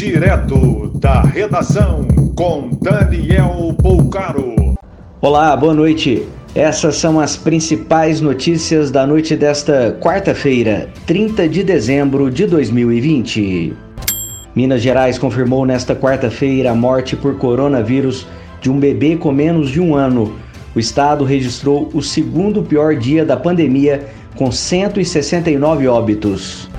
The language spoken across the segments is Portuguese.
Direto da redação com Daniel Poucaro. Olá, boa noite. Essas são as principais notícias da noite desta quarta-feira, 30 de dezembro de 2020. Minas Gerais confirmou nesta quarta-feira a morte por coronavírus de um bebê com menos de um ano. O estado registrou o segundo pior dia da pandemia, com 169 óbitos.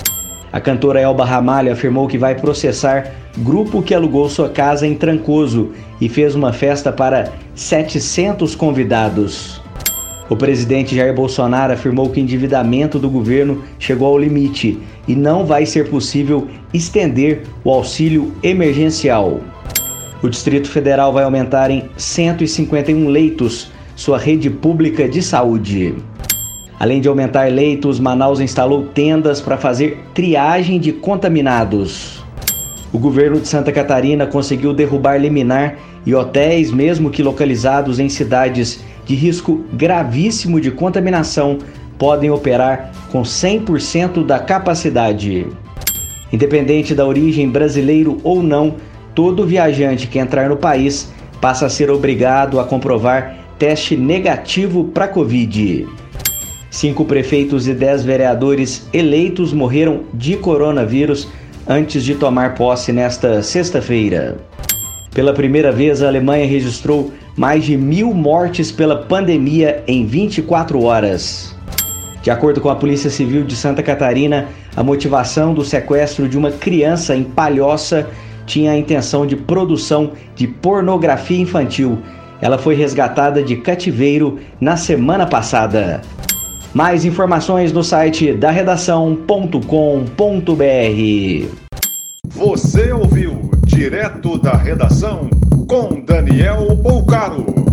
A cantora Elba Ramalho afirmou que vai processar grupo que alugou sua casa em Trancoso e fez uma festa para 700 convidados. O presidente Jair Bolsonaro afirmou que o endividamento do governo chegou ao limite e não vai ser possível estender o auxílio emergencial. O Distrito Federal vai aumentar em 151 leitos sua rede pública de saúde. Além de aumentar leitos, Manaus instalou tendas para fazer triagem de contaminados. O governo de Santa Catarina conseguiu derrubar liminar e hotéis, mesmo que localizados em cidades de risco gravíssimo de contaminação, podem operar com 100% da capacidade. Independente da origem brasileiro ou não, todo viajante que entrar no país passa a ser obrigado a comprovar teste negativo para Covid. Cinco prefeitos e dez vereadores eleitos morreram de coronavírus antes de tomar posse nesta sexta-feira. Pela primeira vez, a Alemanha registrou mais de mil mortes pela pandemia em 24 horas. De acordo com a Polícia Civil de Santa Catarina, a motivação do sequestro de uma criança em Palhoça tinha a intenção de produção de pornografia infantil. Ela foi resgatada de cativeiro na semana passada. Mais informações no site da redação.com.br. Você ouviu direto da redação com Daniel Bolcaro.